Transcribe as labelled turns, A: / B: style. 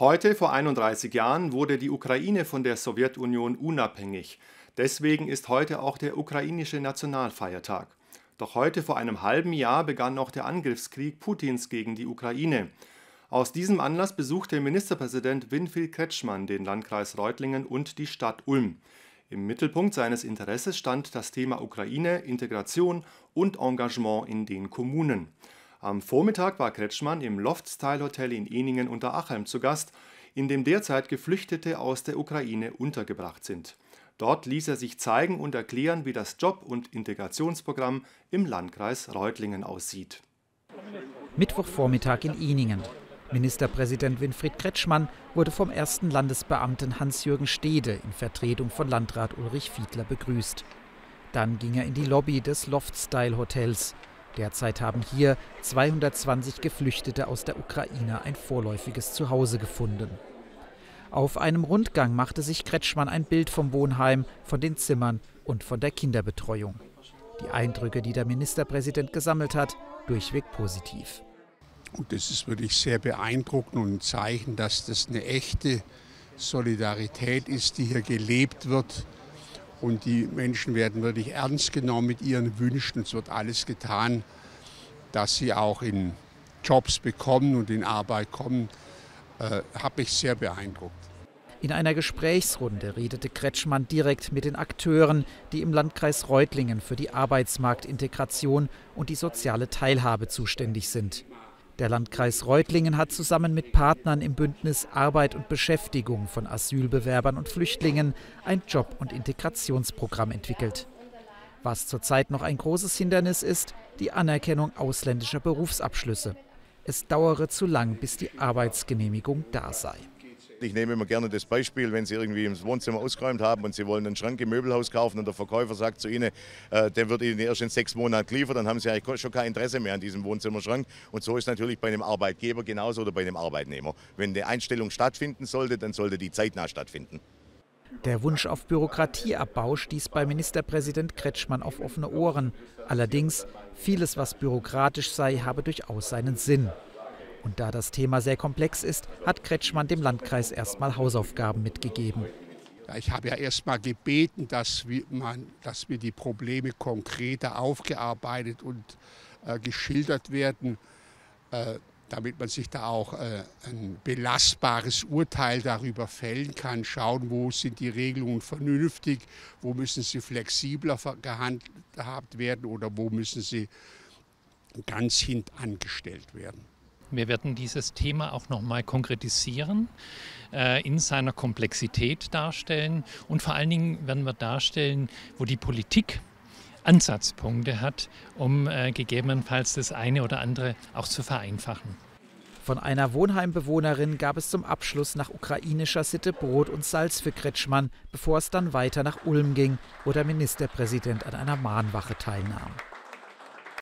A: Heute, vor 31 Jahren, wurde die Ukraine von der Sowjetunion unabhängig. Deswegen ist heute auch der ukrainische Nationalfeiertag. Doch heute vor einem halben Jahr begann noch der Angriffskrieg Putins gegen die Ukraine. Aus diesem Anlass besuchte Ministerpräsident Winfried Kretschmann den Landkreis Reutlingen und die Stadt Ulm. Im Mittelpunkt seines Interesses stand das Thema Ukraine, Integration und Engagement in den Kommunen. Am Vormittag war Kretschmann im Loft-Style Hotel in Eningen unter Achelm zu Gast, in dem derzeit Geflüchtete aus der Ukraine untergebracht sind. Dort ließ er sich zeigen und erklären, wie das Job- und Integrationsprogramm im Landkreis Reutlingen aussieht.
B: Mittwochvormittag in Eningen. Ministerpräsident Winfried Kretschmann wurde vom ersten Landesbeamten Hans-Jürgen Stede in Vertretung von Landrat Ulrich Fiedler begrüßt. Dann ging er in die Lobby des Loft-Style Hotels. Derzeit haben hier 220 Geflüchtete aus der Ukraine ein vorläufiges Zuhause gefunden. Auf einem Rundgang machte sich Kretschmann ein Bild vom Wohnheim, von den Zimmern und von der Kinderbetreuung. Die Eindrücke, die der Ministerpräsident gesammelt hat, durchweg positiv.
C: Und das ist wirklich sehr beeindruckend und ein Zeichen, dass das eine echte Solidarität ist, die hier gelebt wird und die Menschen werden wirklich ernst genommen mit ihren Wünschen. Es wird alles getan, dass sie auch in Jobs bekommen und in Arbeit kommen. Äh, Habe ich sehr beeindruckt.
B: In einer Gesprächsrunde redete Kretschmann direkt mit den Akteuren, die im Landkreis Reutlingen für die Arbeitsmarktintegration und die soziale Teilhabe zuständig sind. Der Landkreis Reutlingen hat zusammen mit Partnern im Bündnis Arbeit und Beschäftigung von Asylbewerbern und Flüchtlingen ein Job- und Integrationsprogramm entwickelt. Was zurzeit noch ein großes Hindernis ist, die Anerkennung ausländischer Berufsabschlüsse. Es dauere zu lang, bis die Arbeitsgenehmigung da sei.
D: Ich nehme immer gerne das Beispiel, wenn Sie irgendwie im Wohnzimmer ausgeräumt haben und Sie wollen einen Schrank im Möbelhaus kaufen und der Verkäufer sagt zu Ihnen, äh, der wird Ihnen erst in sechs Monaten geliefert, dann haben Sie eigentlich schon kein Interesse mehr an diesem Wohnzimmerschrank. Und so ist natürlich bei einem Arbeitgeber genauso oder bei einem Arbeitnehmer. Wenn eine Einstellung stattfinden sollte, dann sollte die zeitnah stattfinden.
B: Der Wunsch auf Bürokratieabbau stieß bei Ministerpräsident Kretschmann auf offene Ohren. Allerdings, vieles, was bürokratisch sei, habe durchaus seinen Sinn. Und da das Thema sehr komplex ist, hat Kretschmann dem Landkreis erstmal Hausaufgaben mitgegeben.
C: Ich habe ja erstmal gebeten, dass wir, man, dass wir die Probleme konkreter aufgearbeitet und äh, geschildert werden, äh, damit man sich da auch äh, ein belastbares Urteil darüber fällen kann. Schauen, wo sind die Regelungen vernünftig, wo müssen sie flexibler gehandhabt werden oder wo müssen sie ganz hintangestellt werden.
E: Wir werden dieses Thema auch noch mal konkretisieren, äh, in seiner Komplexität darstellen und vor allen Dingen werden wir darstellen, wo die Politik Ansatzpunkte hat, um äh, gegebenenfalls das eine oder andere auch zu vereinfachen.
B: Von einer Wohnheimbewohnerin gab es zum Abschluss nach ukrainischer Sitte Brot und Salz für Kretschmann, bevor es dann weiter nach Ulm ging, wo der Ministerpräsident an einer Mahnwache teilnahm.